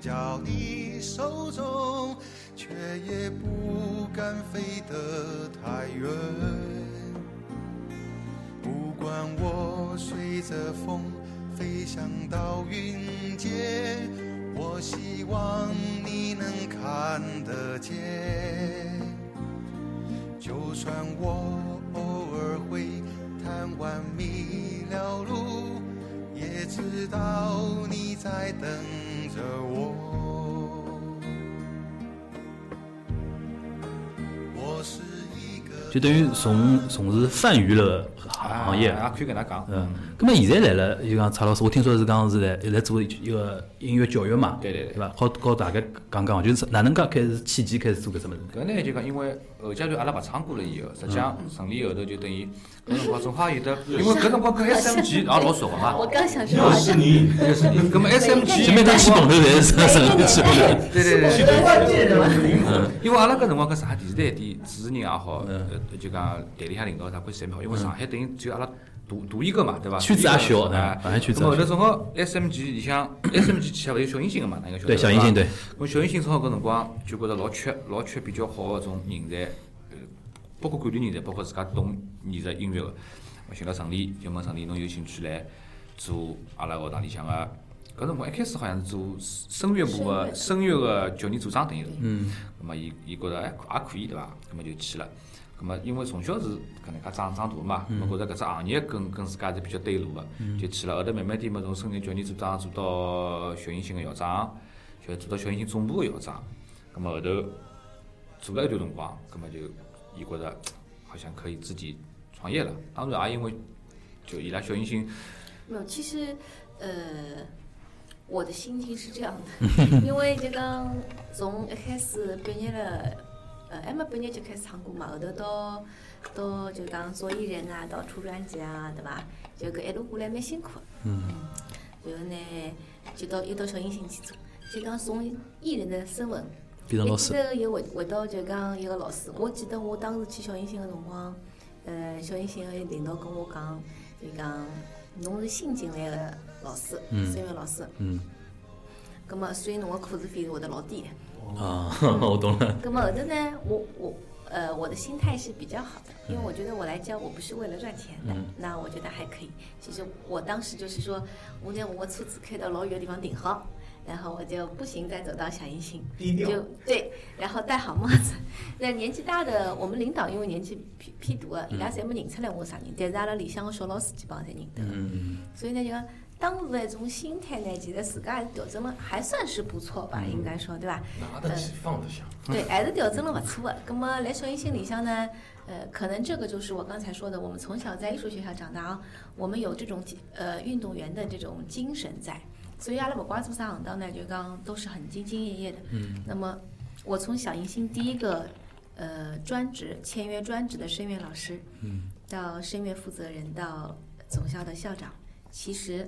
交你手中，却也不敢飞得太远。不管我随着风飞翔到云间，我希望你能看得见。就算我偶尔会贪玩迷了路，也知道你在等着我。就等于从从事泛娱乐行业。啊，可以跟他讲。嗯，咁么现在来了，就讲蔡老师，我听说是讲是在在做一个音乐教育嘛，对对对对伐？好告大家讲讲，就是哪能介开始契机开始做搿只物事？搿呢就讲，因为后阶段阿拉勿唱歌了以后，实际上成立后头就等于搿辰光正好有得，因为搿辰光跟 SMG 也老熟个嘛。我刚想说，又是你，又是你，搿么 SMG 前面他起动头侪是神力起动头。对对对。我关键的嘛。因为阿拉搿辰光搿上海电视台点主持人也好，呃，就讲台里向领导啥关系侪蛮好，因为上海等于只有阿拉独独一个嘛，对伐？圈子也小啊嗯，上海圈子后头正好 SMG 里向 SMG 旗下勿有小银星个嘛，那个晓得对，小银星对。咁小银星正好搿辰光就觉着老缺老缺比较好个种人才，呃，包括管理人才，包括自家懂艺术音乐个。我寻到陈丽，就问陈丽侬有兴趣来做阿拉学堂里向个。搿辰光一开始好像是做声乐部个声乐个教研组长等于是。嗯。咁么伊伊觉着哎也可以对伐？咁么就去了。咁么因为从小是搿能介长长大嘛，咁么觉着搿只行业跟跟自家是比较对路个，就去了。后头慢慢点嘛，从声乐教研组长做到小行星个校长，就做到小行星总部个校长。咁么后头做了一段辰光，咁么就伊觉着好像可以自己创业了。当然也因为就伊拉小行星没有，其实呃，我的心情是这样的，因为就讲从一开始毕业了，呃，还没毕业就开始唱歌嘛，后头到到就讲做艺人啊，到出专辑啊，对伐？就搿一路过来蛮辛苦的。嗯。然后呢，就到又到小银星去做，就讲从艺人的身份。变成老师又回回到就讲一个老师，我记得我当时去小银星个辰光，呃，小银星个领导跟我讲，就讲侬是新进来个老师，嗯声乐老师，嗯。葛么所以侬个课时费会得老低的。啊，我懂了。那么后头呢，我我呃我的心态是比较好的，因为我觉得我来教我不是为了赚钱的，嗯那我觉得还可以。其实我当时就是说，我拿我车子开到老远的地方停好。然后我就步行再走到小银星，就对，然后戴好帽子。那年纪大的，我们领导因为年纪偏偏大的，伊拉侪没认出来我是啥人，但是阿拉里向个小老师基本上侪认得的。嗯所以呢，就讲当时的一种心态呢，其实自家还是调整了，还算是不错吧，应该说对吧？拿得起放得下。对，还是调整了不错的。那么来小英心里想呢，呃，可能这个就是我刚才说的，我们从小在艺术学校长大啊，我们有这种呃运动员的这种精神在，所以阿拉不管做啥行当呢，就讲都是很兢兢业业的。嗯。那么我从小英心第一个呃专职签约专职的声乐老师，嗯，到声乐负责人，到总校的校长，其实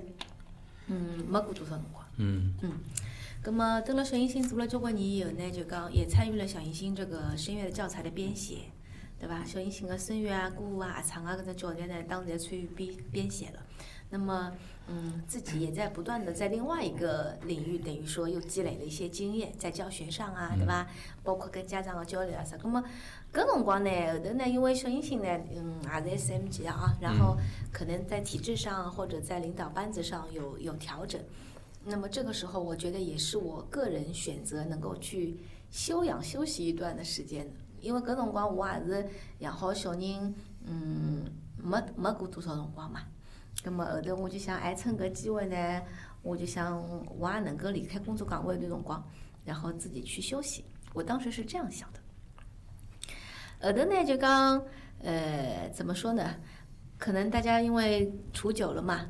嗯没过多少辰光。嗯嗯，那么登了小行星做了交关年以后呢，就讲也参与了小银星这个声乐的教材的编写，对吧？小银星的声乐啊、歌舞啊、合唱啊搿只教材呢，当时也参与编编写了。那么，嗯，自己也在不断的在另外一个领域，等于说又积累了一些经验，在教学上啊，对吧？包括跟家长的交流啊啥。那么搿辰光呢，后头呢，因为小星星呢，嗯，也是 SMG 啊，然后可能在体制上或者在领导班子上有有调整。那么这个时候，我觉得也是我个人选择能够去休养休息一段的时间的，因为搿辰光我也是养好小人，嗯，没没过多少辰光嘛。那么后头我就想，哎，趁搿机会呢，我就想我也能够离开工作岗位一段辰光，然后自己去休息。我当时是这样想的。后头呢，就讲，呃，怎么说呢？可能大家因为处久了嘛，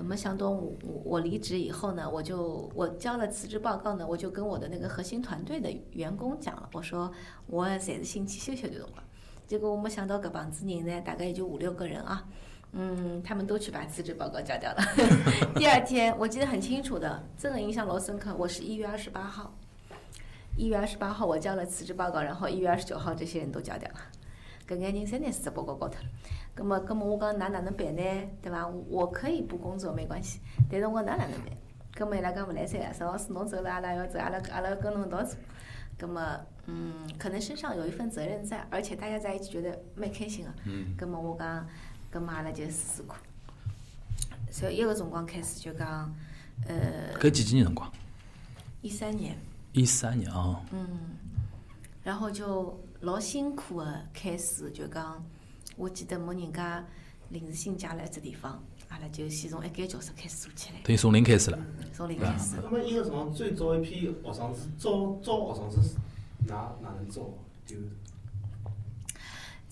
没想到我我离职以后呢，我就我交了辞职报告呢，我就跟我的那个核心团队的员工讲了，我说我暂时先去休息一段辰光。结果我没想到搿帮子人呢，大概也就五六个人啊，嗯，他们都去把辞职报告交掉了。第二天我记得很清楚的，真的印象老深刻。我是一月二十八号，一月二十八号我交了辞职报告，然后一月二十九号这些人都交掉了。搿眼人侪拿辞职报告交脱了。葛么，葛么我讲㑚哪能办呢？对伐？我可以不工作没关系，但是我哪哪能办？葛么伊拉讲勿来三，陈老师侬走了，阿拉要走，阿拉阿拉要跟侬一道做。葛末，嗯，可能身上有一份责任在，而且大家在一起觉得蛮开心个。嗯。葛末我讲，葛末阿拉就试试看。从一个辰光开始就讲，呃，搿几几年辰光？一三年，一三年啊，嗯，然后就老辛苦个开始就讲，我记得某人家临时性借了一只地方，阿拉就先从一间教室开始做起来，等于从零开始了。从零开始。那么伊个辰光最早一批学生子招招学生子是哪哪能招？就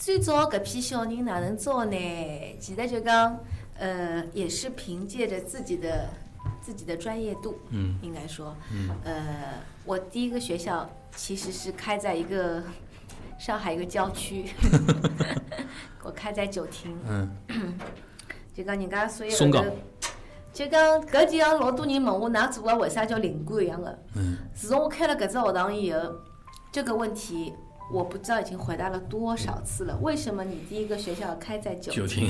最早搿批小人哪能招呢？其实就讲，呃，也是凭借着自己的自己的专业度，嗯应该说，嗯呃，我第一个学校其实是开在一个上海一个郊区，我开在九亭，嗯，就讲人家所有的，就讲搿几样老多人问我，㑚做个为啥叫灵官一样的。嗯。自从我开了搿只学堂以后，这个问题我不知道已经回答了多少次了。为什么你第一个学校开在九九亭？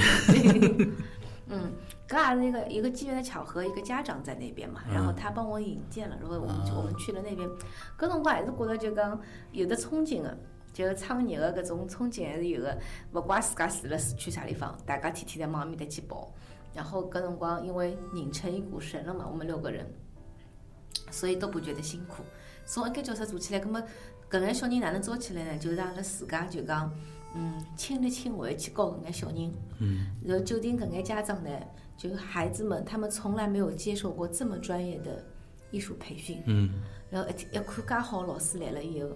嗯，搿也是一个一个机缘的巧合，一个家长在那边嘛，然后他帮我引荐了，然后我们就我们去了那边，搿辰光还是觉得就讲有的憧憬的。就创业的搿种憧憬还是有的，勿怪自家住辣市区啥地方，大家天天在往埃面搭去跑。然后搿辰光因为拧成一股绳了嘛，我们六个人，所以都不觉得辛苦。从一间教室做起来，葛末搿眼小人哪能招起来呢？就是阿拉自家就讲，嗯，亲力亲为去教搿眼小人。嗯。然后就近搿眼家长呢，就孩子们他们从来没有接受过这么专业的艺术培训。嗯。然后一一看介好老师来了以后，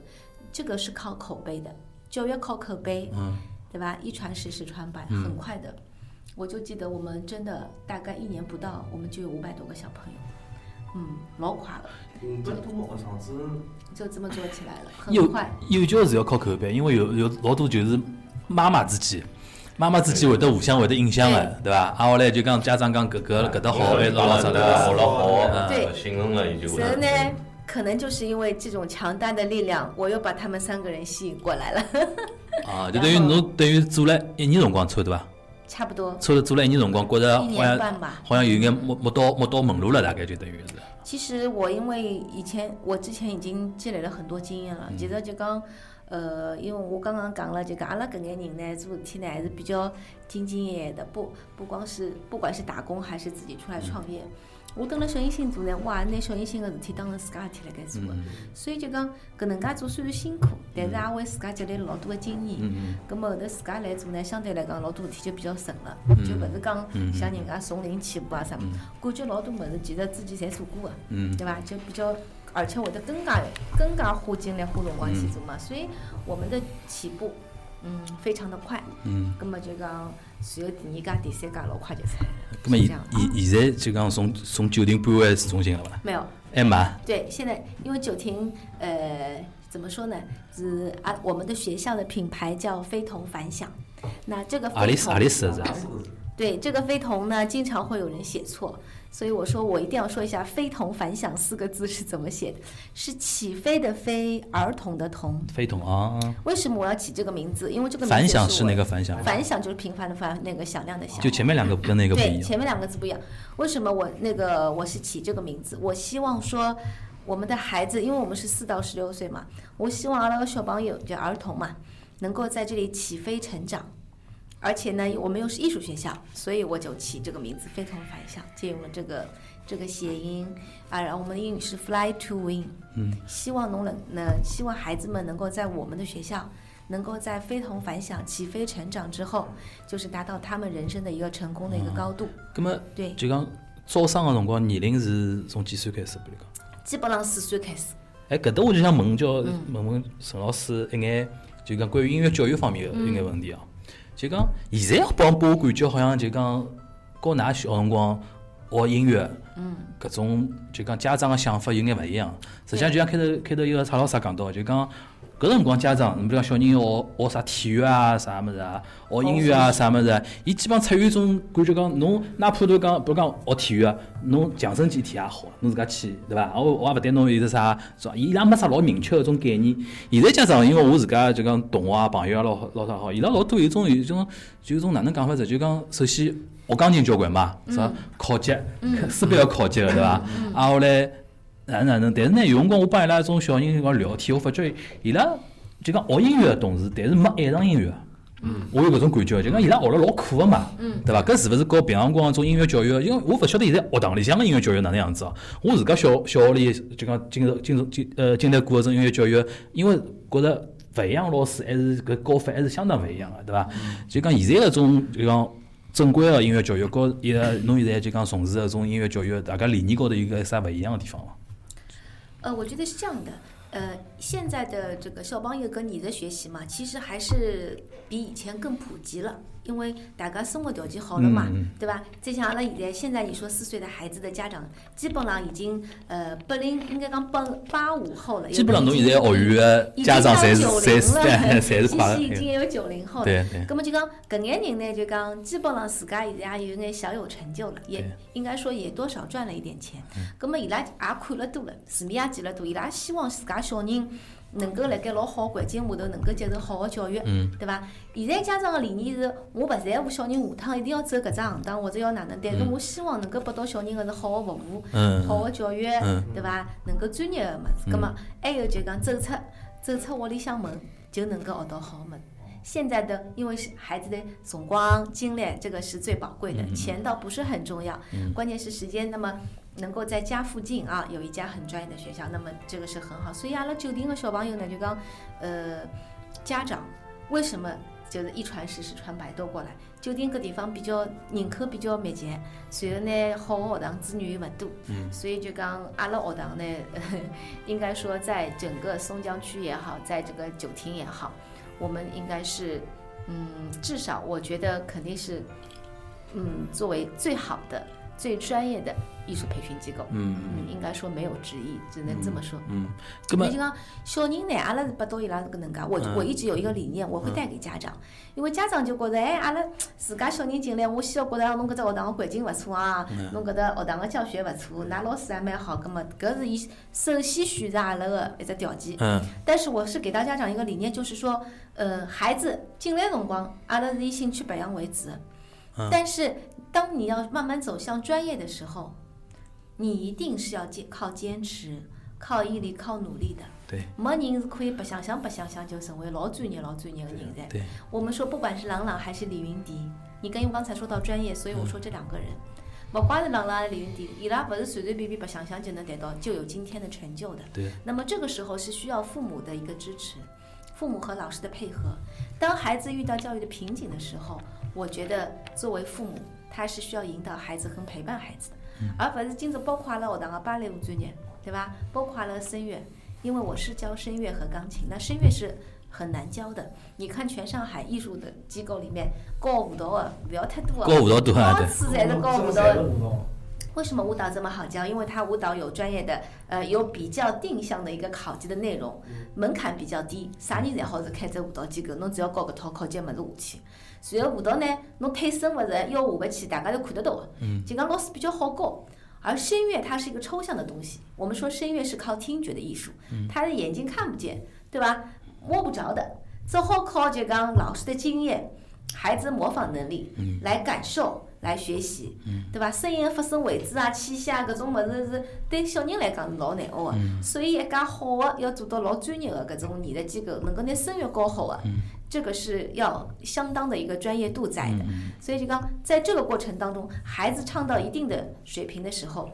这个是靠口碑的，教育靠口碑，嗯对吧？一传十，十传百，嗯很快的。我就记得我们真的大概一年不到，我们就有五百多个小朋友，嗯，老快了，五百多个学生子，就这么做起来了，幼很快。幼教是要靠口碑，因为有有老多就是妈妈之间，妈妈之间会得互相会得影响的，对伐？啊，后来就讲家长讲搿搿搿搭好，还是老啥的的，学了好，对信任了，伊就然后呢，可能就是因为这种强大的力量，我又把他们三个人吸引过来了，啊，就等于侬等于做了一年辰光差不多伐？差不多差不多做了一年辰光，觉着一好像。好像有眼摸摸到摸到门路了，大概就等于是。其实我因为以前我之前已经积累了很多经验了，其实就讲，呃，因为我刚刚讲了，就讲阿拉搿眼人呢，做事体呢还是比较兢兢业业的，不不光是不管是打工还是自己出来创业。我等了小银星做呢，我也拿小银星个事体当成自家事体辣盖做个，所以就讲搿能介做虽然辛苦，但是也为自家积累了老多个经验。嗯咁么后头自家来做呢，相对来讲老多事体就比较顺了，就勿是讲像人家从零起步啊啥，感觉老多物事其实之前侪做过个，嗯。对伐？就比较，而且会得更加更加花精力花辰光去做嘛，所以我们的起步，嗯，非常的快。嗯。咁么就讲，随后第二家、第三家老快就出来了。那么现是这样现现在就讲从从九亭搬回市中心了吧？没有，还没。对，现在因为九亭，呃，怎么说呢？是啊，我们的学校的品牌叫非同凡响。那这个阿里斯阿里斯是吧？对这个非同呢，经常会有人写错，所以我说我一定要说一下“非同凡响”四个字是怎么写的，是起飞的飞，儿童的童。非同啊，为什么我要起这个名字？因为这个反响是是我那个反响，反响就是平凡的凡，那个响亮的响。就前面两个跟那个不一对，样。前面两个字不一样。为什么我那个我是起这个名字？我希望说我们的孩子，因为我们是四到十六岁嘛，我希望阿拉个小朋友就儿童嘛，能够在这里起飞成长。而且呢，我们又是艺术学校，所以我就起这个名字非同凡响，借用了这个这个谐音啊。然后我们的英语是 fly to win，嗯，希望能能呢，希望孩子们能够在我们的学校，能够在非同凡响、起飞成长之后，就是达到他们人生的一个成功的一个高度。那么对，就讲招生的辰光年龄是从几岁开始？比如讲，基本上四岁开始。哎，搿搭我就想问叫嗯问问陈老师一眼，就讲关于音乐教育方面个嗯一眼问题啊。就讲现在帮拨我感觉好像就讲，和㑚小辰光学音乐，嗯，搿种就讲家长个想法有眼勿一样。实际上就像开头开头一个蔡老师也讲到，就讲搿搿辰光家长，你比如讲小人要学学啥体育啊、啥物事啊，学英语啊、啥物事啊，伊基本上出于一种感觉讲，侬哪怕就讲，比如讲学体育啊，侬强身健体也好，侬自家去，对伐？我我也勿对侬有是啥，是吧？伊拉没啥老明确个种概念。现在家长，因为我自家就讲同学啊、朋友啊老好老啥好，伊拉老多有一种有一种就一种哪能讲法子，就讲首先学钢琴交关嘛，是吧？考级，势必要考级个，对伐？啊后来。哪能哪能？但是呢，有辰光我帮伊拉种小人讲聊天，我发觉伊拉就讲学音乐个同时，但是没爱上音乐。嗯，我有搿种感觉，就讲伊拉学了老苦个嘛，嗯，对伐？搿是勿是和平常光种音乐教育？因为我勿晓得现在学堂里向个音乐教育哪能样子哦。我自家小小学里就讲经受经受经呃经历过搿种音乐教育，因为觉着勿一样老师还是搿教法还是相当勿一样个，对伐？就讲现在搿种就讲正规个音乐教育，和伊拉侬现在就讲从事搿种音乐教育，大家理念高头有个啥勿一样个地方伐？呃，我觉得是这样的，呃，现在的这个肖邦乐跟你的学习嘛，其实还是比以前更普及了，因为大家生活条件好了嘛，对吧？再像阿拉现在，现在你说四岁的孩子的家长，基本上已经呃八零，应该讲八八五后了。基本上侬现在学员的家长侪是侪是侪是八已经有九零后了。对对。那么就讲搿眼人呢，就讲基本上自家现在也有眼小有成就了，也应该说也多少赚了一点钱。那么伊拉也看了多了，市面也见了多，伊拉希望自家小人。能够辣盖老好环境下头，能够接受好个教育，对伐？现在家长个理念是，我勿在乎小人下趟一定要走搿只行当，或者要哪能，但是我希望能够拨到小人个是好个服务，好个教育，对伐？能够专业个物事，葛末还有就讲走出走出屋里向门，就能够学到好个物事。现在的因为是孩子的辰光精力，这个是最宝贵的，钱倒不是很重要，关键是时间。那么。能够在家附近啊有一家很专业的学校，那么这个是很好。所以阿拉酒店的小朋友呢，就讲，呃，家长为什么就是一传十，十传百都过来？酒店搿地方比较人口比较密集，随后呢好的学堂资源又勿多，嗯所以就讲阿拉学堂呢，应该说在整个松江区也好，在这个九亭也好，我们应该是，嗯，至少我觉得肯定是，嗯，作为最好的。最专业的艺术培训机构，嗯嗯，应该说没有之一，只能这么说。嗯，那么就讲小人呢，阿拉是拨到伊拉搿能介，我我一直有一个理念，我会带给家长，因为家长就觉着，哎，阿拉自家小人进来，我先要觉着侬搿只学堂个环境勿错啊，侬搿搭学堂个教学勿错，㑚老师也蛮好，葛末搿是伊首先选择阿拉个一只条件。嗯。但是我是给到家长一个理念，就是说，呃，孩子进来辰光，阿拉是以兴趣培养为主。但是，当你要慢慢走向专业的时候，你一定是要坚靠坚持、靠毅力、靠努力的。对。没人是可以白相相、白相相就成为老专业、老专业的人才。对。我们说，不管是郎朗还是李云迪，你跟我刚才说到专业，所以我说这两个人，不管是郎朗还是李云迪，伊拉不是随随便便白相相就能得到就有今天的成就的。对。那么这个时候是需要父母的一个支持，父母和老师的配合。当孩子遇到教育的瓶颈的时候。我觉得作为父母，他是需要引导孩子和陪伴孩子的，而不是今朝包括阿拉学堂的芭蕾舞专业，对吧？包括阿拉声乐，因为我是教声乐和钢琴，那声乐是很难教的。你看全上海艺术的机构里面教舞蹈的不要太多啊，教舞蹈多啊，对。次才是教舞蹈。为什么舞蹈这么好教？因为它舞蹈有专业的，呃，有比较定向的一个考级的内容，门槛比较低，啥人侪好是开这舞蹈机构，侬只要教搿套考级物事下去。随后舞蹈呢，侬腿伸勿直腰下勿去，大家都看得到的。就讲老师比较好教，而声乐它是一个抽象的东西。我们说声乐是靠听觉的艺术，他的眼睛看不见，对吧？摸不着的，只好靠就讲老师的经验、孩子模仿能力来感受、来学习，对吧？声音的发声位置啊、气息啊，搿种物事是对小人来讲是老难学的。所以一家好的要做到老专业的搿种艺术机构，能够拿声乐教好的。这个是要相当的一个专业度在的，所以就讲在这个过程当中，孩子唱到一定的水平的时候，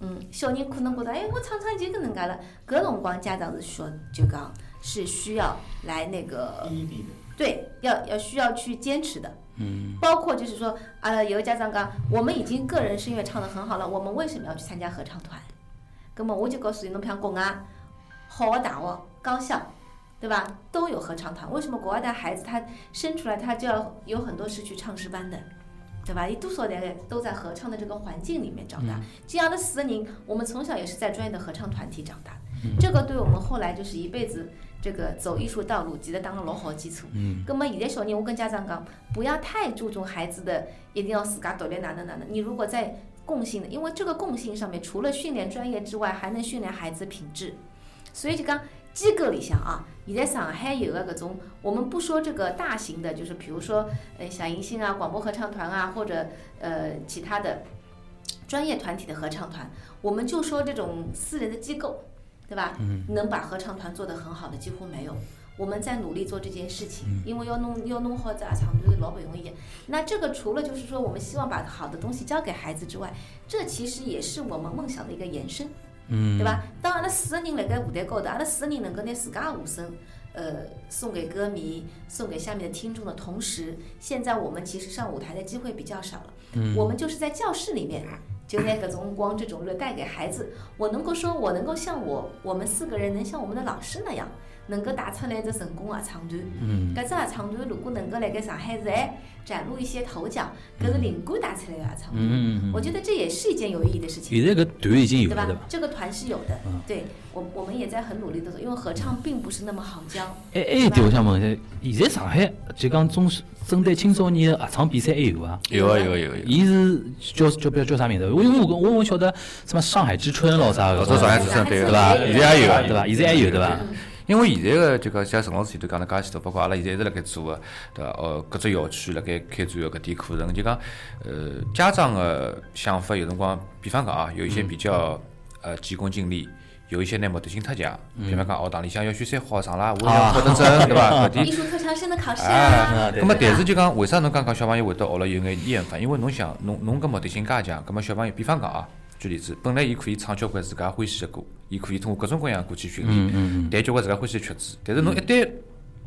嗯，小人可能觉得，哎，我唱唱就搿能介了。搿辰光家长是说，就讲是需要来那个，对，要要需要去坚持的。嗯，包括就是说，啊，有个家长讲，我们已经个人声乐唱得很好了，我们为什么要去参加合唱团？那么我就告诉你，侬像国外好的大学、高校。对吧？都有合唱团。为什么国外的孩子他生出来他就要有很多是去唱诗班的，对吧？一多少人都在合唱的这个环境里面长大。这样的四个人，我们从小也是在专业的合唱团体长大。这个对我们后来就是一辈子这个走艺术道路，其实打了老好基础。嗯，那么现在小人，我跟家长讲，不要太注重孩子的一定要自家独立哪能哪能。你如果在共性的，因为这个共性上面，除了训练专业之外，还能训练孩子品质。所以就讲机构里向啊，现在上海有个搿种，我们不说这个大型的，就是比如说呃小银星啊、广播合唱团啊，或者呃其他的专业团体的合唱团，我们就说这种私人的机构，对吧？能把合唱团做得很好的几乎没有。我们在努力做这件事情，因为要弄要弄好这合唱团是老不容易的。那这个除了就是说我们希望把好的东西交给孩子之外，这其实也是我们梦想的一个延伸。嗯，对伐？当阿拉四个人辣盖舞台高头，阿拉四个人能够拿自家的和声，呃，送给歌迷，送给下面的听众的同时，现在我们其实上舞台的机会比较少了。嗯我们就是在教室里面，就那个种光这种热带给孩子。我能够说，我能够像我我们四个人能像我们的老师那样，能够打出来一只成功的合唱团。嗯，搿只合唱团如果能够辣盖上海市哎崭露一些头角，搿是灵感打出来的合唱团。嗯嗯嗯我觉得这也是一件有意义的事情。现在搿团已经有对吧了对伐？？这个团是有的，嗯对我我们也在很努力的做，因为合唱并不是那么好教。哎还有一点我想问一下，现在上海就讲中针对青少年的合唱比赛还有伐？有啊有啊有啊有啊。伊是叫叫叫叫啥名字？我因为我我我晓得什么上海之春咯啥个，老早上海之春对对伐？现在也有啊对伐？现在还有对伐？因为现在个就讲像陈老师前头讲了介许多，包括阿拉现在一直辣盖做个，对伐？哦，各只校区辣盖开展个搿点课程，就讲呃家长个想法有辰光，比方讲啊，有一些比较呃急功近利。有一些呢目的性太强，比方讲学堂里向要选三好学生啦，我要考得证，对伐？搿点艺术特长生的考试啊啊，对咁么，但是就讲，为啥侬刚刚小朋友会得学了有眼厌烦？因为侬想，侬侬搿目的性介强，咁么小朋友，比方讲啊，举例子，本来伊可以唱交关自家欢喜个歌，伊可以通过各种各样的歌去训嗯练，弹交关自家欢喜个曲子。但是侬一旦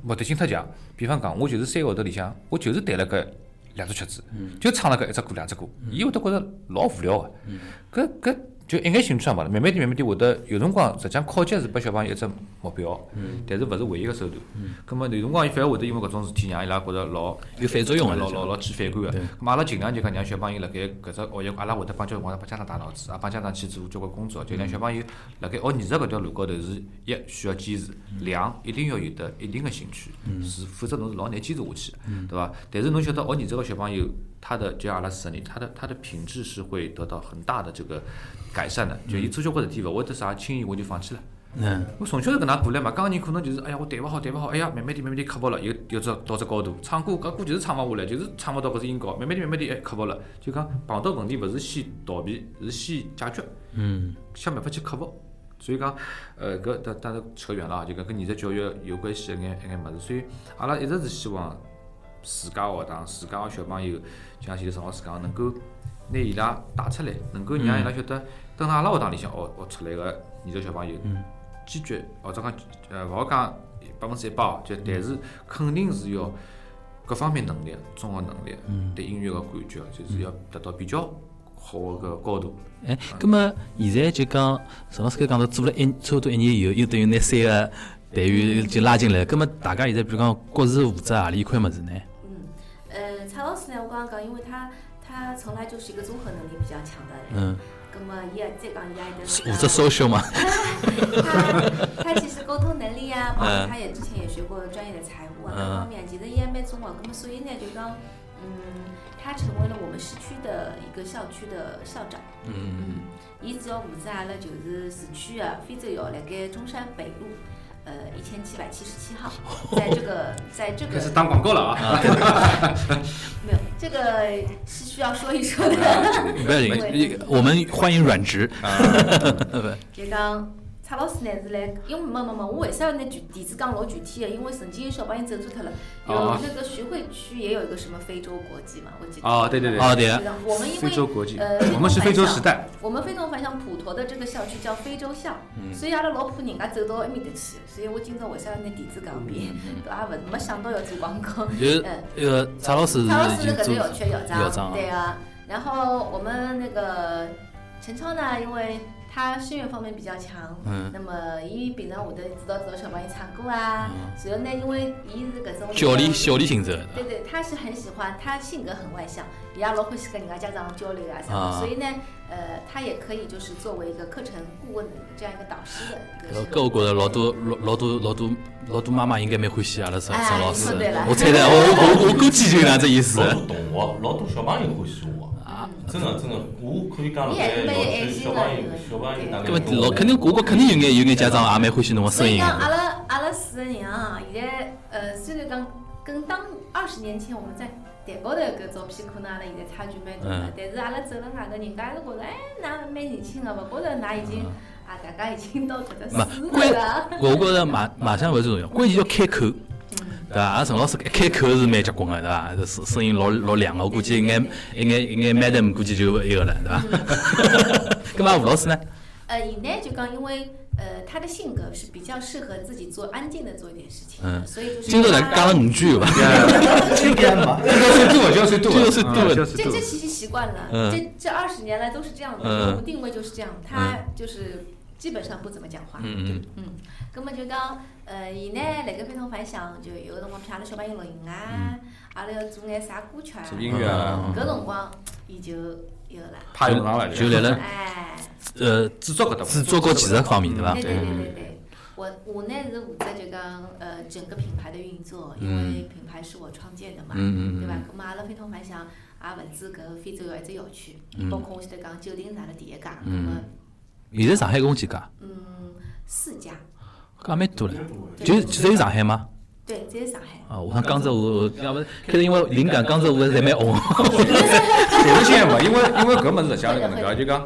目的性太强，比方讲，我就是三个号头里向，我就是弹了个两只曲子，就唱了个一只歌两只歌，伊会得觉着老无聊个。搿搿就一眼兴趣也没了，慢慢点慢慢点会得有辰光，实际上考级是拨小朋友一只目标，但是勿是唯一个手段。葛末有辰光伊反而会得因为搿种事体让伊拉觉着老有反作用个老老老起反感个。对。咁阿拉尽量就讲让小朋友辣盖搿只学习，阿拉会得帮交光帮家长打脑子，也帮家长去做交关工作，就让小朋友辣盖学艺术搿条路高头是一需要坚持，两一定要有得一定个兴趣，是否则侬是老难坚持下去的，对伐？但是侬晓得学艺术个小朋友，他的就像阿拉四个人，他的他的品质是会得到很大的这个改善的，就伊做交关事体勿会得啥轻易我就放弃了。嗯，我从小就搿能过来嘛，刚年可能就是，哎呀，我弹勿好，弹勿好，哎呀，慢慢点，慢慢点克服了，又又只到只高度，唱歌搿歌就是唱勿下来，就是唱勿到搿只音高，慢慢点，慢慢点，哎，克服了。就讲碰到问题勿是先逃避，是先解决，嗯，想办法去克服。所以讲，呃，搿当当然扯远了啊，就讲跟艺术教育有关系一眼一眼物事。所以阿拉一直是希望自家学堂、自家个小朋友，就像前头陈老师讲，能够拿伊拉带出来，能够让伊拉晓得，等到阿拉学堂里向学学出来个艺术小朋友，坚决或者讲呃勿好讲百分之一百哦，就但是肯定是要各方面能力、综合能力对音乐个感觉，就是要达到比较好个高度。哎，葛么现在就讲陈老师刚讲到做了一差不多一年以后，又等于拿三个队员就拉进来，葛么大家现在比如讲各自负责何里一块物事呢？老师呢，我刚刚讲，因为他他从来就是一个综合能力比较强的人，嗯，那么伊也再讲伊也有负的责 social 嘛，他他其实沟通能力啊，包括嗯他也之前也学过专业的财务啊，嗯各方面其实也蛮综合。那么所以呢，就讲，嗯，他成为了我们市区的一个校区的校长。嗯，嗯，伊主要负责阿拉就是市区的非洲校，辣盖中山北路。呃，一千七百七十七号，在这个，在这个开始当广告了啊！没有这个是需要说一说的。不要紧，我们欢迎软职，就讲蔡老师呢是来，因为没没没，我为啥要拿具例子讲老具体的？因为曾经有小朋友走错脱了，有哦那个徐汇区也有一个什么非洲国际嘛，我记得。哦对对对哦对我们因非洲为国际，呃，我们是非洲时代。我们非洲反向普陀的这个校区叫非洲校，嗯所以阿拉老怕人家走到埃面搭去，所以我今朝为啥要拿地址讲一遍？嗯搿也勿没想到要做广告。就是嗯那个蔡老师蔡老师是搿个校区的校长，校长对啊。然后我们那个陈超呢，因为他声乐方面比较强，嗯那么伊平常会得指导指导小朋友唱歌啊，然后呢，因为伊是搿种教练教练性质的，对对，他是很喜欢，他性格很外向，也老欢喜跟人家家长交流啊什么，啊所以呢，呃，他也可以就是作为一个课程顾问的这样一个导师的一个搿搿我觉着老多老老多老多老多妈妈应该蛮欢喜阿拉沈哎沈老师。我猜的，我我我估计就那这意思老。多同学，老多小朋友欢喜我。真的真的，我可以讲辣盖小区小朋友小朋友大概搿么老肯定，我觉肯定有眼有眼家长也蛮欢喜侬个声音所以讲，阿的。拉阿拉四个人啊，现在呃，虽然讲跟当二十年前我们在台高头搿照片可能阿拉现在差距蛮大的嗯，但是阿拉走了外头，人家还是觉着哎，㑚蛮年轻个，勿觉着㑚已经 啊，大家已经到搿只没四关十了。我觉着卖卖相勿是最重要，关键要开口，对伐？阿拉陈老师一开口是蛮结棍个，对伐？这声声音老老亮个，我估计一眼一眼一眼 madam 估计就一个了，对伐？搿么吴老师呢？呃，伊呢就讲，因为呃，他的性格是比较适合自己做安静的做一点事情，嗯所以就是今朝来他讲了五句个伐？今天嘛，就要算多，就要算多，就要算多这这。其实习惯了，嗯这这二十年来都是这样的，我们定位就是这样，他就是基本上不怎么讲话。嗯嗯。嗯，葛么就讲，呃，伊呢，辣盖非同凡响，就有个辰光，譬如阿拉小朋友录音啊，阿拉要做眼啥歌曲啊，做音乐啊，搿辰光伊就有了，派用场了，就来了。哎，呃制作搿搭制作和技术方面，对伐对？对对对对，我我呢是负责就讲呃整个品牌的运作，因为品牌是我创建的嘛，嗯嗯对伐？咁么阿拉非同凡响也勿止搿非洲有一只校区，包括我现在讲酒店是阿拉第一家，咁么现在上海共几家？嗯四家，搿也蛮多了，就只有上海吗？对，只有上海。啊，我看江浙沪，要不开始因为灵感江浙沪侪蛮红。有的些嘛，因为因为搿物事实际上是搿能介，就讲，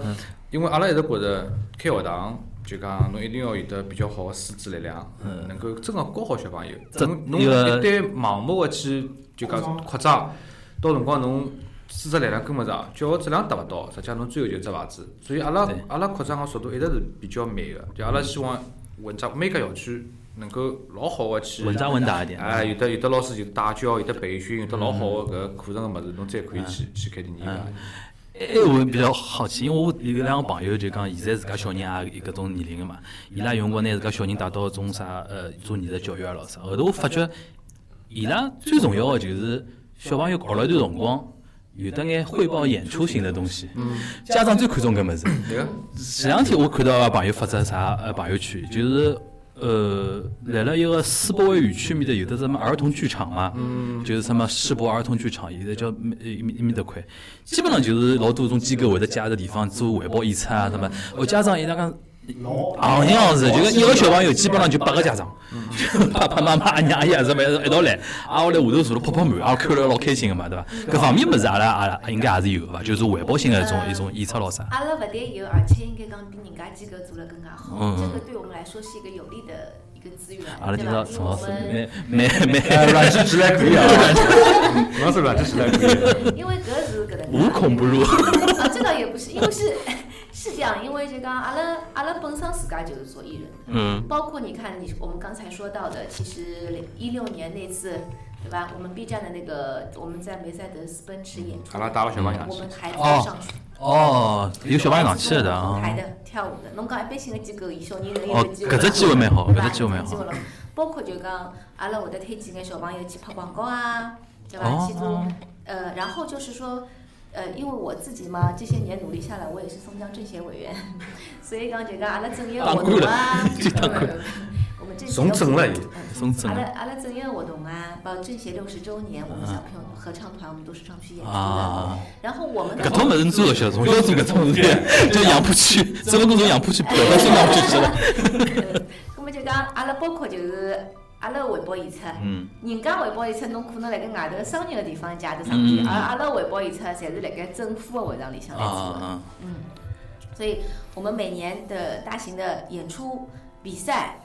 因为阿拉一直觉着开学堂，就讲侬一定要有得比较好个师资力量，能够真个教好小朋友。这侬侬一旦盲目个去就讲扩张，到辰光侬师资力量跟勿上，教学质量达勿到，实际上侬最后就只牌子。所以阿拉阿拉扩张个速度一直是比较慢个，就阿拉希望稳扎每个校区能够老好个去稳扎稳打一点哎，有的有的老师就带教，有的培训，有的老好个搿课程个物事，侬再可以去去开第二家。哎，我比较好奇，因为我有两个朋友就讲，现在自家小人也有搿种年龄个嘛，伊拉有辰光拿自家小人带到种啥呃做艺术教育啊咾啥，后头我发觉，伊拉最重要个就是小朋友学了一段辰光，有的眼汇报演出型的东西，家长最看重搿物事。前两天我看到个朋友发只啥呃朋友圈，就是呃来了一个世博会园区面的有的什么儿童剧场嘛，就是什么世博儿童剧场，现在叫呃一面一面搭块，基本上就是老多种机构会得借搿地方做汇报演出啊什么，我家长伊拉讲。行样子，就讲一个小朋友基本上就八个家长，爸爸妈妈、阿娘、阿爷什么一道来，啊，我来下头坐了泡泡满，啊，看了老开心个嘛，对伐？搿方面物事阿拉阿拉应该也是有个伐？就是环保性的一种一种演出咯啥。阿拉勿但有，而且应该讲比人家机构做得更加好。嗯这个对我们来说是一个有利的一个资源，阿拉今？朝陈老师蛮蛮蛮哎软支持还可以啊，主要是软支持还可以。因为搿是搿能介无孔不入。啊，这倒也不是，因为是因为就讲阿拉阿拉本身自家就是做艺人的，嗯包括你看你我们刚才说到的，其实一六年那次，对吧？我们 B 站的那个我们在梅赛德斯奔驰演出，阿拉带了小朋友我们孩子哦上去，哦，有小朋友上去了的啊。舞台的跳舞的，侬讲一般性的机构，伊小人能有机会，搿只机会蛮好搿只机会蛮好搿只机会了包括就讲阿拉会得推荐眼小朋友去拍广告啊，对吧？哦去做呃，然后就是说。呃，因为我自己嘛，这些年努力下来，我也是松江政协委员，所以讲就讲阿拉政协活动啊，呃 我们政协从政了已嗯从政了阿拉阿拉政协活动啊，包括政协六十周年，我们小朋友合唱团我们都是上去演出的。啊，然后我们的搿种物事做得晓得，从小做搿种事体，就杨浦区，只不过从杨浦区跑到松江区去了。呃，那么就讲阿拉包括就是阿拉汇报演出，嗯。人家汇报演出侬可能辣盖外头商业个地方借得上嗯去，而阿拉汇报演出侪是辣盖政府个会场里向来做嗯，所以我们每年的大型的演出、比赛、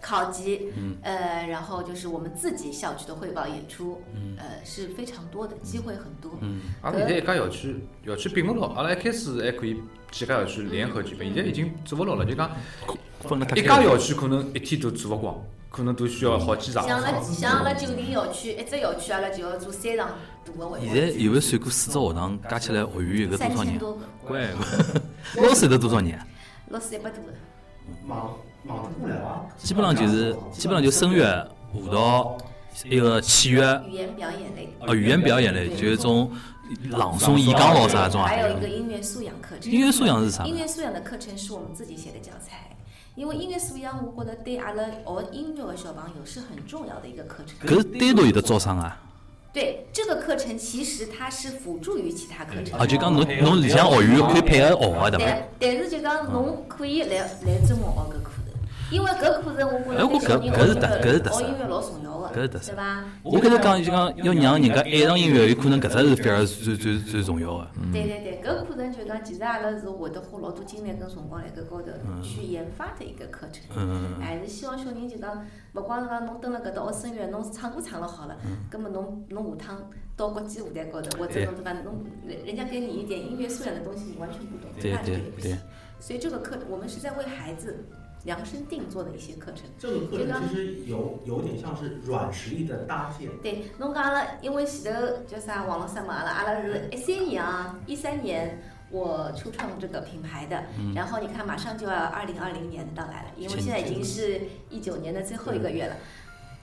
考级，嗯。呃，然后就是我们自己校区的汇报演出，呃，是非常多的，机会很多。嗯。阿拉现在一家校区，校区并勿牢。阿拉一开始还可以几家校区联合举办，现在已经做勿牢了。就讲分了一家校区可能一天都做勿光，可能都需要好几场。像阿拉像阿拉酒店校区，一只校区阿拉就要做三场大的汇报现在有没有算过四只学堂加起来学员有个多少人？三千多。乖，老师有得多少人啊？老师一百多个。忙忙得过来伐？基本上就是基本上就声乐、舞蹈，一个器乐，语言表演类。哦，语言表演类，就是种朗诵、演讲咯啥种啊还。有一个音乐素养课程。音乐素养是啥音乐素养的课程是我们自己写的教材。因为音乐素养，我觉得对阿拉学音乐的小朋友是很重要的一个课程。搿是单独有的招生啊？对这个课程，其实它是辅助于其他课程。啊，就讲侬侬里向学员可以配合学的对伐？但但是就讲侬可以来来专门学搿课程，因为搿课程我觉哎我得对小人搿搿是特搿是特色学音乐老重要搿是特色对伐？我开头讲就讲要让人家爱上音乐，有可能搿只是反而是最最最重要的。对对对，搿课程就讲，其实阿拉是会得花老多精力跟辰光辣搿高头去研发的一个课程。嗯还是希望小人就讲，勿光是讲侬蹲辣搿搭学声乐，侬是唱歌唱了好了，葛末侬侬下趟到国际舞台高头，或者侬对伐？侬人人家给你一点音乐素养的东西，你完全不懂，对对那这个也不对行。所以这个课我们是在为孩子量身定做的一些课程。这个课程其实有有点像是软实力的搭建。对，侬讲阿拉，因为前头叫啥网络上嘛，阿拉阿拉是一三年啊，一三年我初创这个品牌的，然后你看马上就要二零二零年到来了，因为现在已经是一九年的最后一个月了。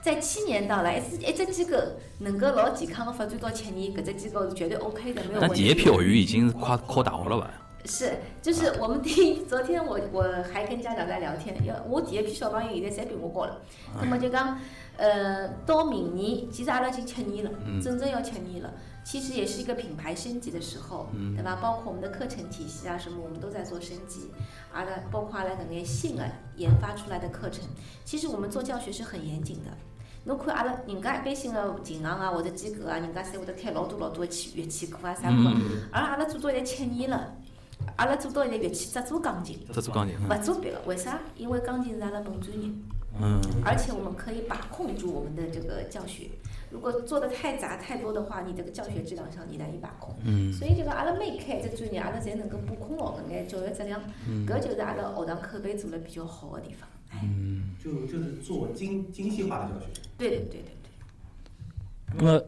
在七年到来，一只一只机构能够老健康的发展到七年，搿只机构是绝对 OK 的，没有问题。但第一批学员已经是快考大学了吧？是，就是我们第一，昨天我我还跟家长在聊天，要我第一批小朋友现在侪比我高了，那么就讲，呃，到明年，其实阿拉已经七年了，真正要七年了，其实也是一个品牌升级的时候，对吧？包括我们的课程体系啊什么，我们都在做升级，阿拉包括阿拉搿眼新的研发出来的课程，其实我们做教学是很严谨的。侬看阿拉人家一般性个琴行啊或者机构啊，人家侪会得开老多老多的器乐器课啊啥课，而阿拉做到现在七年了。阿拉做到现在乐器只做钢琴，只做钢琴，勿做别的。为啥？因为钢琴是阿拉本专业，嗯，而且我们可以把控住我们的这个教学。如果做的太杂太多的话，你这个教学质量上你难以把控。嗯，所以就讲阿拉每开一只专业，阿拉侪能够把控牢搿眼教学质量，搿就是阿拉学堂口碑做了比较好的地方。嗯，就就是做精精细化的教学。对对对对对。那么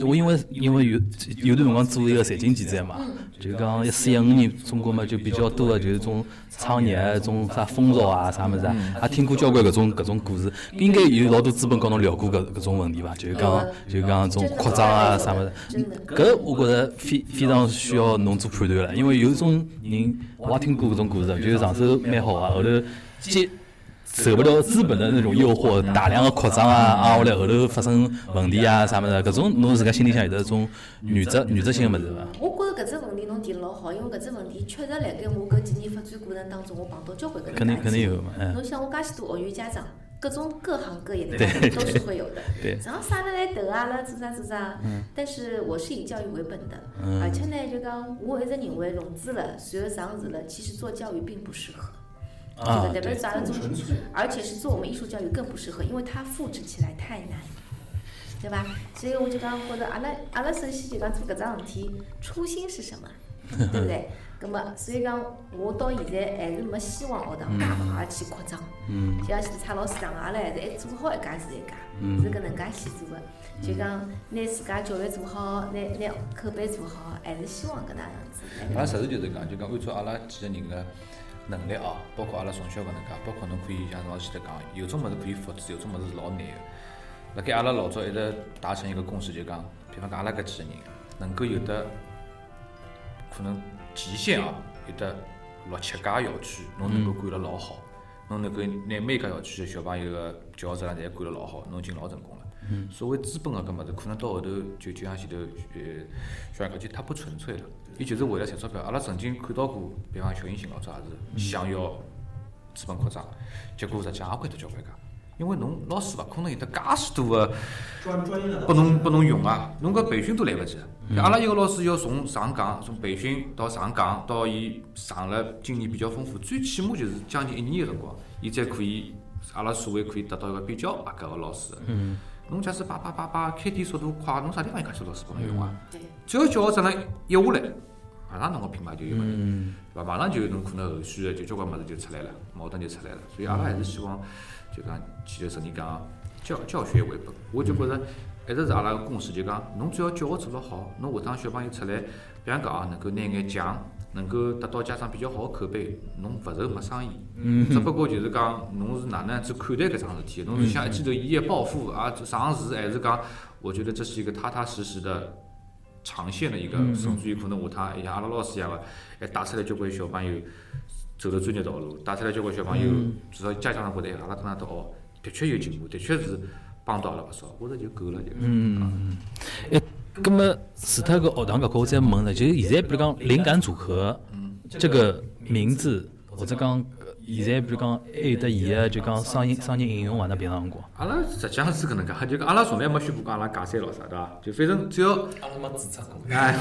我因为因为有有段辰光做一个财经记者嘛，就讲一四一五年中国嘛就比较多的就是种创业、种啥风潮啊啥么事啊，也听过交关搿种搿种故事，应该有老多资本跟侬聊过搿搿种问题伐？就是讲就是讲种扩张啊啥么事，真的。搿我觉着非非常需要侬做判断了，因为有种人我也听过搿种故事，就是上手蛮好啊，后头接受不了资本的那种诱惑，大量的扩张啊，啊，后来后头发生问题啊啥物事，搿种侬自家心里向有得种原则原则性的物事伐？我觉着搿只问题侬提得老好，因为搿只问题确实辣盖我搿几年发展过程当中，我碰到交关搿能肯定肯定有嘛，嗯，侬想我介许多学员家长，各种各行各业的对家长都是会有的。对然后啥了来投啊，了做啥做啥。但是我是以教育为本的，嗯而且呢，就讲我一直认为融资了，随后上市了，其实做教育并不适合。啊这个特别是阿拉做更纯粹，而且是做我们艺术教育更不适合，因为它复制起来太难，对吧？所以我就讲觉得阿拉阿拉首先就讲做搿桩事体，初心是什么，对不对？葛么，所以讲我到现在还是没希望学堂大大去扩张。嗯就像现在蔡老师讲个，阿拉还是还做好一家是一家，嗯是搿能介去做的。就讲拿自家教育做好，拿拿口碑做好，还是希望搿能样子。阿拉实事求是讲，就讲按照阿拉几个人个能力哦，包括阿拉从小搿能介，包括侬可以像老师前头讲，有种物事可以复制，有种物事是老难个。辣盖阿拉老早一直达成一个共识，就讲，比方讲阿拉搿几个人能够有的可能极限哦，有的六七家校区，侬能够管得老好，侬能够拿每家校区的小朋友个教学质量侪管得老好，侬已经老成功了。所谓资本个搿物事，可能到后头就就像前头呃小杨讲，就它不纯粹了。伊就是为了赚钞票。阿拉曾经看到过，比方小银行老早也是想要资本扩张，结果实际上也亏得交关家。因为侬老师勿可能有得介许多个专专业的拨侬拨侬用啊，侬搿培训都来勿及。阿拉一个老师要从上岗，从培训到上岗，到伊上了经验比较丰富，最起码就是将近一年个辰光，伊才可以阿拉所谓可以得到一个比较合格个老师。嗯侬假使叭叭叭叭开店速度快，侬啥地方有介许多老师帮侬用啊？只要教学质量一下来，马上侬个品牌就有问题。嗯对伐？马上就侬可能后续的就交关物事就出来了，矛盾就出来了。所以阿拉还是希望，就讲前头实人讲教教学为本，我就觉着一直是阿拉个共识，就讲侬只要教学做了好，侬下趟小朋友出来，比方讲啊，能够拿眼奖，能够得到家长比较好的口碑，侬勿愁没生意。嗯只不过就是讲，侬是哪能样子看待搿桩事体？侬是想一记头一夜暴富啊上市，还是讲，我觉得这是一个踏踏实实的长线的一个，甚至于可能下趟像阿拉老师一样个，还带出来交关小朋友走了专业道路，带出来交关小朋友，至少家长上觉得，哎，阿拉跟他读哦，的确有进步，的确是帮到阿拉勿少，我觉着就够了就。嗯，哎，葛么除脱搿学堂搿块，我再问了，就是现在比如讲灵感组合这个名字，或者讲呃现在比如讲还有得伊个就讲商业商业应用伐？那平常辰光，阿拉实际上是搿能介，就讲阿拉从来没宣布讲阿拉解散咯啥，对伐？就反正只要阿拉没注册过。哎，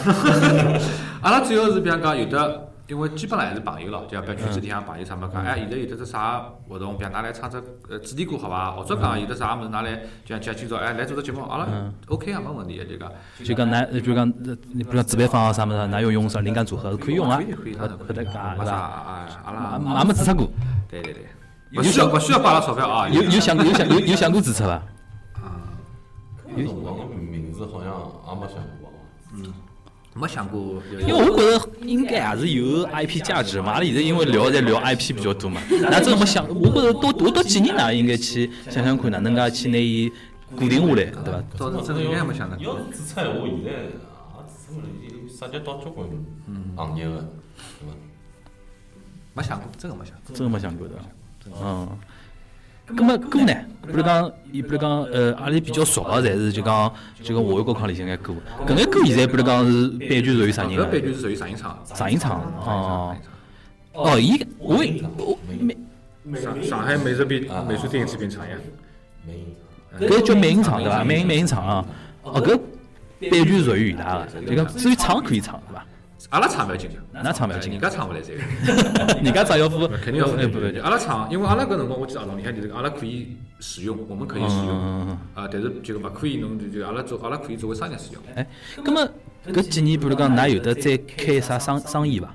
阿拉主要是比方讲有的，因为基本上还是朋友咯，就像比如圈子里向朋友啥么讲，哎，现在有得只啥活动，比如㑚来唱只呃主题歌好伐？或者讲有得啥物事，㑚来就像像今朝哎来做只节目，阿拉 OK 啊，没问题的，就讲。就讲㑚，比如讲，呃你比如讲主办方啊啥么事，㑚要用啥灵感组合是可以用啊，可以可以，啥对伐？哎，阿拉也没注册过，对对对，不需要不需要花了钞票啊。有有想过有想有有想过注册伐？搿辰光个名字好像也没想过。没想过，因为我觉着应该还是有 IP 价值嘛。阿拉现在因为聊在聊 IP 比较多嘛，那真没想，我觉着多多多几年呢，应该去想想看哪能介去拿伊固定下来，对伐？倒是真的应该没想到。要是注册闲话，现在也注册了，有涉及到交关行业个，对伐？没想过，真个没想过。真没想过的。嗯。咁么歌呢？比如讲，伊比如讲，呃，阿拉比较熟个，侪是就讲就讲华语高考里向眼歌。搿眼歌现在比如讲是版权属于啥人搿个？版权是属于上影厂。上影厂哦。哦，伊我我美上上海美术品美术电影制片厂呀。没搿叫美影厂对伐？美影美影厂啊。哦，搿版权属于伊拉个，就讲至于唱可以唱对伐？阿拉唱勿要紧，㑚唱勿要紧人家唱勿来三个。人家只要付，肯定要付哎不不，阿拉唱，因为阿拉搿辰光我记得合同里向就是阿拉可以使用，我们可以使用，嗯。啊，但是就勿可以侬就就阿拉做阿拉可以作为商业使用。哎，葛么搿几年，比如讲，㑚有的再开啥商商业伐？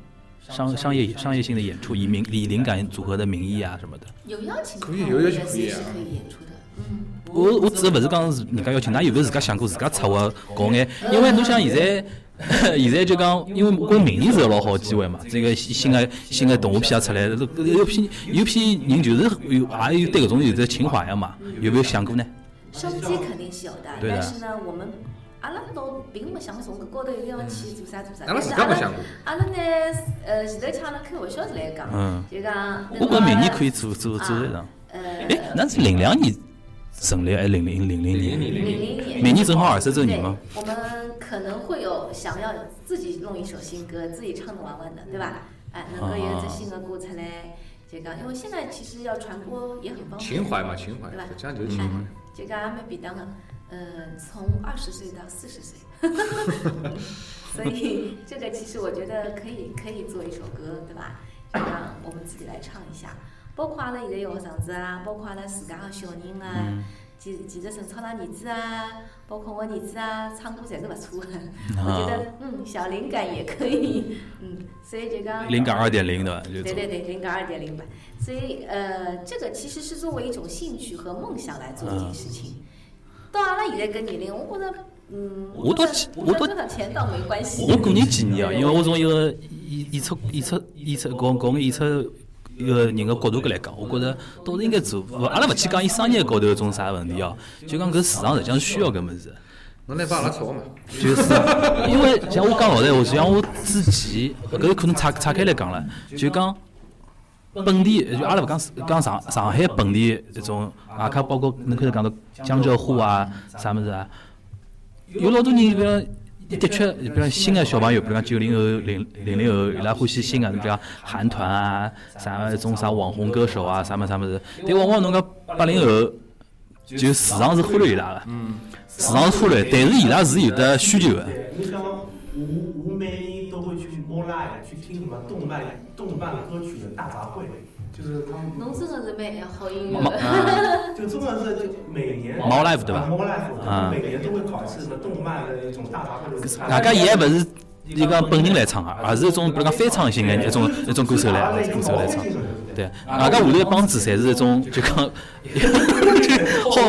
商商业商业性的演出，以名以灵感组合的名义啊什么的。有邀请的可以，有邀请可以啊是可以演出的。嗯，我我指的勿是讲是人家邀请，㑚有没有自家想过自家策划搞眼？因为侬想现在。现在就讲，因为我明年是个老好的机会嘛，这个新的新的动画片也出来了，有批有批人就是有也有对搿种有这情怀的嘛，有没有想过呢？商机肯定是有的，对的但是呢，我们阿拉倒并没想从搿高头一定要去做啥做啥。阿拉自但是阿拉家没想过。阿拉呢，呃，前头请阿拉开玩笑是来讲嗯，就讲。我觉着明年可以做做做一场。呃，哎，那是零两年成立，还是零零零零年？零零年，明年正好二十周年嘛。我们可能会有想要自己弄一首新歌，自己唱的玩玩的，对吧？哎，能够有一支新的歌出来，就讲，因为现在其实要传播也很方便。情怀嘛，情怀对吧，实际上就是情怀。哎，就讲也蛮便当的，呃，从二十岁到四十岁，所以这个其实我觉得可以可以做一首歌，对吧？就让我们自己来唱一下，包括阿拉现在有学生子啊，包括阿拉自家个小人啊，其其实陈超堂儿子啊，包括我儿子啊，唱歌侪是勿错个。我觉得嗯，小灵感也可以，嗯，所以就讲灵感二点零对吧？就对对对，灵感二点零版。所以呃，这个其实是作为一种兴趣和梦想来做一件事情。到阿拉现在搿年龄，我觉着，嗯，我倒赚我倒钱倒没关系。我个人建议啊，因为我从一个演演出演出演出讲讲演出一个人个角度搿来讲，我觉着倒是应该做。勿阿拉勿去讲伊商业高头种啥问题哦，就讲搿市场实际上是需要搿物事。侬来帮阿拉炒嘛？就是因为像我讲老实闲话，就像我之前搿可能岔岔开来讲了，就讲本地就阿拉勿讲讲上上海本地一种外加包括侬开始讲到江浙沪啊啥物事啊，有老多人比如讲。的确，比如讲新的小朋友，比如讲九零后、零零零后，伊拉欢喜新的，比如讲韩团啊，啥种啥网红歌手啊，啥么啥么子。但往往侬讲八零后，就市场是忽略伊拉个，市场是忽略，但是伊拉是有的需求的。我我每年都会去 o l i 去听什么动漫动漫歌曲的大杂烩，就是他们侬真的是蛮好音乐毛的。就真的是就每年毛 life 对吧 m o l i f 啊每年都会搞一次什么动漫的一种大杂烩的。外加伊还勿是一个本人来唱啊，而是一种比如讲翻唱型的一种一种歌手来歌手来唱。对，外加下头一帮子侪是一种就讲，好，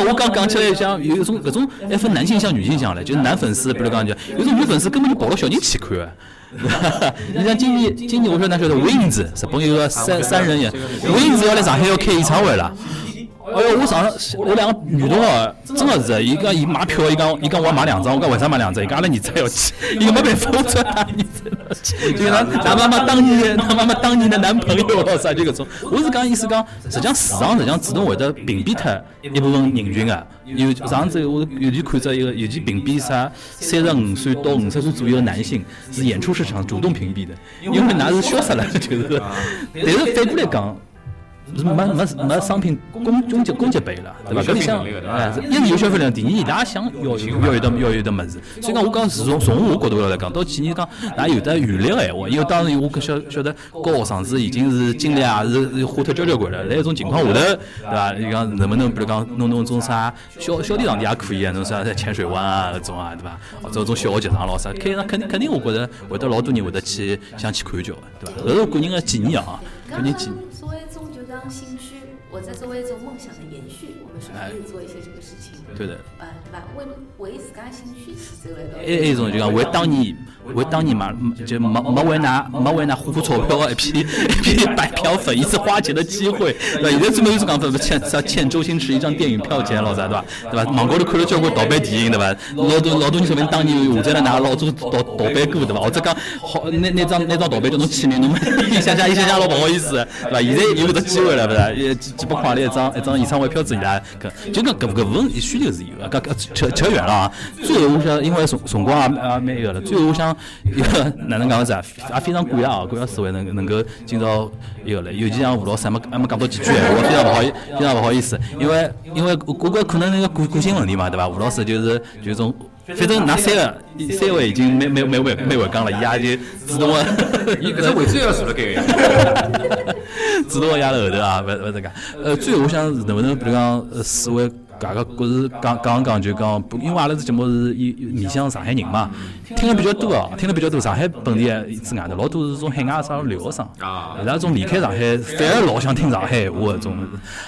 我刚讲起来像有一种搿种还分男性向女性向唻，就是男粉丝，比如讲就有种女粉丝根本就抱到小人去看的。你像今年，今年我说哪晓得 Wins，日本有个三三人演，Wins 要来上海要开演唱会了。哎哟，我上我两个女同学真的是，伊讲伊买票，伊讲伊讲我要买两张，我讲为啥买两张？伊讲阿拉儿子要去，伊没办法，我叫 他儿子要去，就讲他妈妈当年他妈妈当年的男朋友咯啥就搿种。我是讲意思讲，实际上市场实际上自动会得屏蔽脱一部分人群个。有上次我尤其看着一个，尤其屏蔽啥三十五岁到五十岁左右的男性，是演出市场主动屏蔽的，因为那是消失了，就是。但是反过来讲。是没没没商品供供给供给备了，对吧？搿里向哎，一是有消费量，第二伊拉想要要有的要有的物事。所以讲，我讲是从从我角度来讲，到企业讲，哪有的余力个闲话，因为当时我搿晓晓得高学生子已经是精力也是花脱交交关了。在一种情况下头，对伐？你讲能不能比如讲弄弄种啥小小地场地也可以啊？弄啥在浅水湾啊搿种啊，对伐？或者种小学剧场咯啥，肯定肯定，我觉着会得老多人会得去想去看叫个，对伐？搿是个人个建议啊，个人建议。心虚或者作为一种梦想的延续，我们是可以做一些这个事情。对的。呃，对吧？为为自家兴趣去走来还有一种就讲为当年为当年嘛，就没没为拿没为拿花钞票一批一批白嫖粉一次花钱的机会，对吧？现在专门有种讲法，欠啥欠周星驰一张电影票钱老啥，对吧？对吧？网高头看了交关盗版电影，对吧？老多老多人说明当年下载了拿老多盗盗版歌，对吧？或者讲好那那张那张盗版叫侬签名，侬 一想想一想想老不好意思，对吧？现在有搿个机会了，不是？几几百块的一张一张演唱会票子，伊拉搿就讲搿搿份需求是有的，搿搿扯扯远了啊。最后我想，因为辰辰光也也蛮个了，最后我想一个哪能讲子啊？也非常感谢啊，感谢四位能能够今朝一个了，尤其像吴老师还没还没讲到几句，闲话非常勿好意非常勿好意思，因为因为我觉可能那个个个性问题嘛，对伐？吴老师就是就是种。反正那三个三位已经没没没没没回讲了，伊也就自动的，伊搿只位置要坐辣盖个，自动个压辣后头啊，勿勿是讲，呃，最后我想是能不能比如讲呃四位。搿个故事讲讲讲就讲，因为阿拉这节目是以面向上海人嘛，听的比较多哦，听的比较多。上海本地之外的老多是从海外啥留学生，伊拉种离开上海，反而老想听上海话搿种。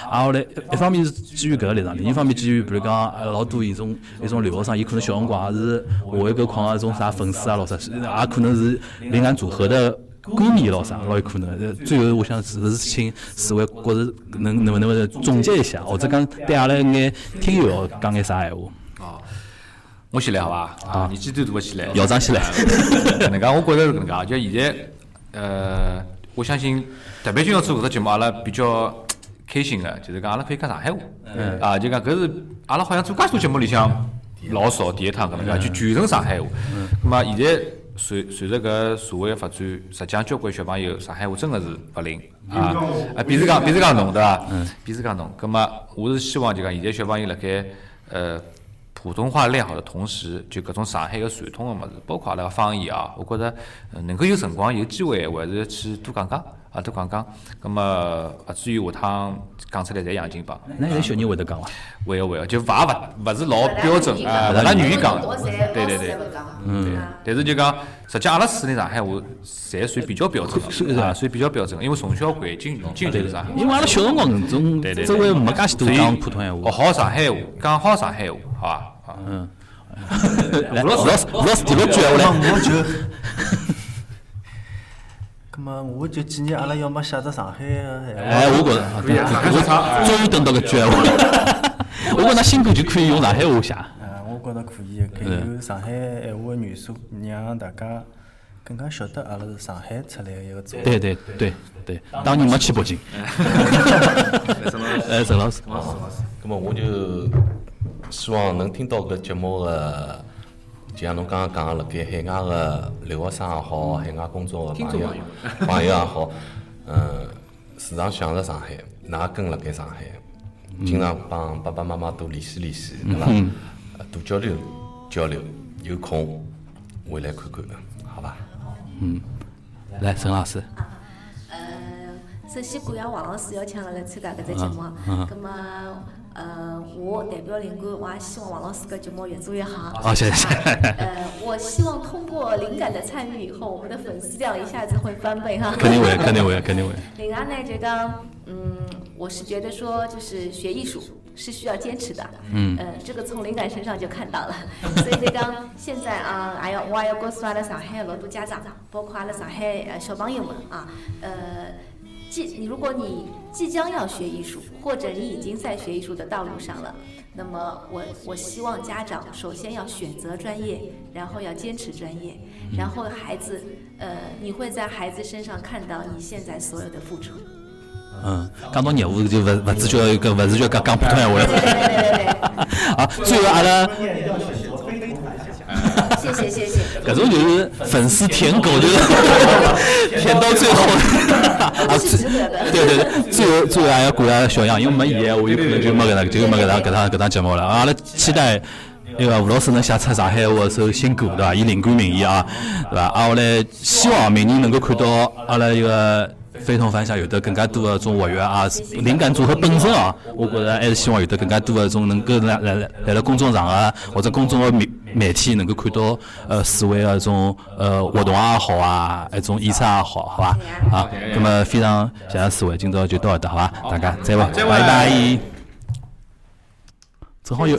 啊，后来一方面是基于搿个立场，另一方面基于比如讲老多一种一种留学生，伊可能小辰光也是华为搿矿啊种啥粉丝啊老啥，也可能是灵感组合的。歌迷咯啥，老有可能。最后，我想是不是请四位觉着能能不能总结一下，或者讲对阿拉眼听友讲眼啥闲话？哦，我先来好伐？啊，年纪最大的先来。校长先来。搿 能介，我觉着是搿能介，就现在，呃，我相信特别今朝做搿只节目，阿拉比较开心个，就是讲阿拉可以讲上海话。嗯。啊，就讲搿是阿拉好像做介许多节目里向老少第一趟搿能介，就全程上海话。嗯。咾么现在。随随着搿社会个发展，实际上交关小朋友上海话真个是勿灵啊！啊，比如讲，比如讲侬对伐？嗯。比如讲侬，葛末我是希望就讲现在小朋友辣盖呃普通话练好的同时，就搿种上海个传统个物事，包括阿拉个方言啊，我觉着能够有辰光有机会，还是去多讲讲啊，都讲讲。葛末勿至于下趟讲出来侪洋泾浜。那现在小人会得讲伐？会个会个，就勿勿勿是老标准啊，勿大愿意讲。对对对。嗯。但是就讲，实际阿拉四川上海话，侪算比较标准个，啊，算比较标准个，因为从小环境语境就是啥。因为阿拉小辰光搿种周围没介许多讲普通闲话。学好上海话，讲好上海话，好伐？嗯。吴老师，吴 老师第六句话来。我就，葛么我就建议阿拉要么写只上海个。哎，我觉着，我终于等到个句闲话了。我觉着新歌就可以用上海话写。我觉着可以，可以有上海闲话的元素，让大家更加晓得阿拉是上海出来的一个组对对对对，当年没去北京。哎，陈老师。哦，那么我就希望能听到搿节目的，就像侬刚刚讲个，辣盖海外的留学生也好，海外工作的朋友 朋友也好，嗯，时常想着上海，㑚跟辣盖上海，经常帮爸爸妈妈多联系联系，对伐？多交流交流，有空回来看看，好伐？嗯，来，陈老师。啊，呃，首先感谢王老师邀请我来参加搿只节目。嗯。咁么，呃，我代表灵感，我也希望王老师搿节目越做越好。好，谢谢。呃，我希望通过灵感的参与以后，我们的粉丝量一下子会翻倍哈。肯定会，肯定会，肯定会。另外呢，就讲，嗯，我是觉得说，就是学艺术是需要坚持的。嗯呃，这个从灵感身上就看到了。所以就讲，现在啊，还要我还要告诉阿拉上海老多家长，包括阿拉上海呃小朋友们啊，呃。即你如果你即将要学艺术，或者你已经在学艺术的道路上了，那么我我希望家长首先要选择专业，然后要坚持专业，然后孩子，呃，你会在孩子身上看到你现在所有的付出。嗯，讲到业务就勿勿只叫搿勿是叫讲讲普通闲话对对了。对对对啊，最后阿拉谢 谢谢谢。搿种就是粉丝舔狗，就是 舔到最后。啊。对对对，最后最后还要感谢小杨，因为没伊，我有可能就没搿个就没搿趟搿趟搿趟节目了。阿拉期待。那个吴老师能写出上海话首新歌，对伐？以灵感名义啊，对伐？啊，我来希望明年能够看到阿拉一个非同凡响，有得更加多的种活跃啊，灵感组合本身啊，我觉着还是希望有得更加多的种能够来来来来了公众场合或者公众的媒媒体能够看到呃四位的种呃活动也好啊，一种演出也好，好吧？啊，那么非常谢谢四位，今朝就到搿搭，好吧？大家再会，拜拜。正好有